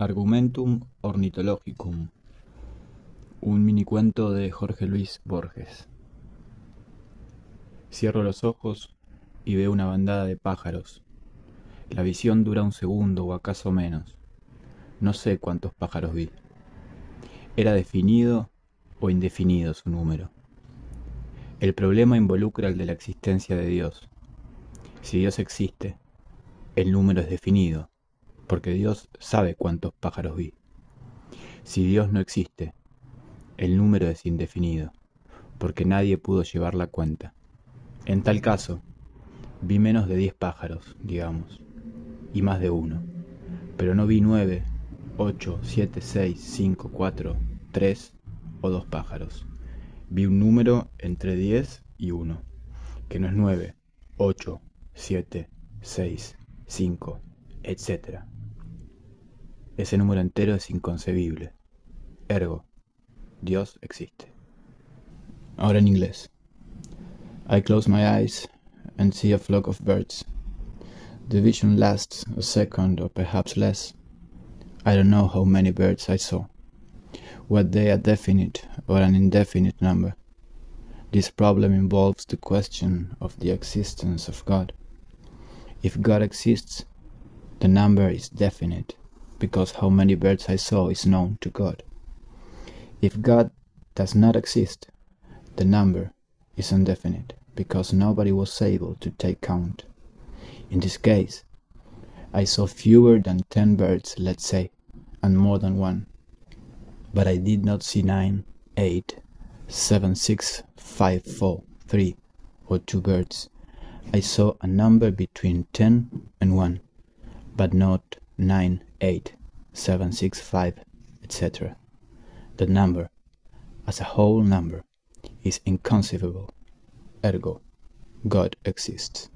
Argumentum Ornithologicum, un minicuento de Jorge Luis Borges. Cierro los ojos y veo una bandada de pájaros. La visión dura un segundo o acaso menos. No sé cuántos pájaros vi. Era definido o indefinido su número. El problema involucra el de la existencia de Dios. Si Dios existe, el número es definido porque Dios sabe cuántos pájaros vi. Si Dios no existe, el número es indefinido, porque nadie pudo llevar la cuenta. En tal caso, vi menos de diez pájaros, digamos, y más de uno, pero no vi nueve, ocho, siete, seis, cinco, cuatro, tres o dos pájaros. Vi un número entre diez y uno, que no es nueve, ocho, siete, seis, cinco, etc. Ese número entero es inconcebible. Ergo, Dios existe. Ahora en inglés. I close my eyes and see a flock of birds. The vision lasts a second or perhaps less. I don't know how many birds I saw, whether they are definite or an indefinite number. This problem involves the question of the existence of God. If God exists, the number is definite because how many birds I saw is known to God. If God does not exist, the number is indefinite because nobody was able to take count. In this case, I saw fewer than ten birds, let's say, and more than one. But I did not see nine, eight, seven, six, five, four, three, or two birds. I saw a number between ten and one, but not nine, 8, 7, 6, 5, etc. The number, as a whole number, is inconceivable. Ergo, God exists.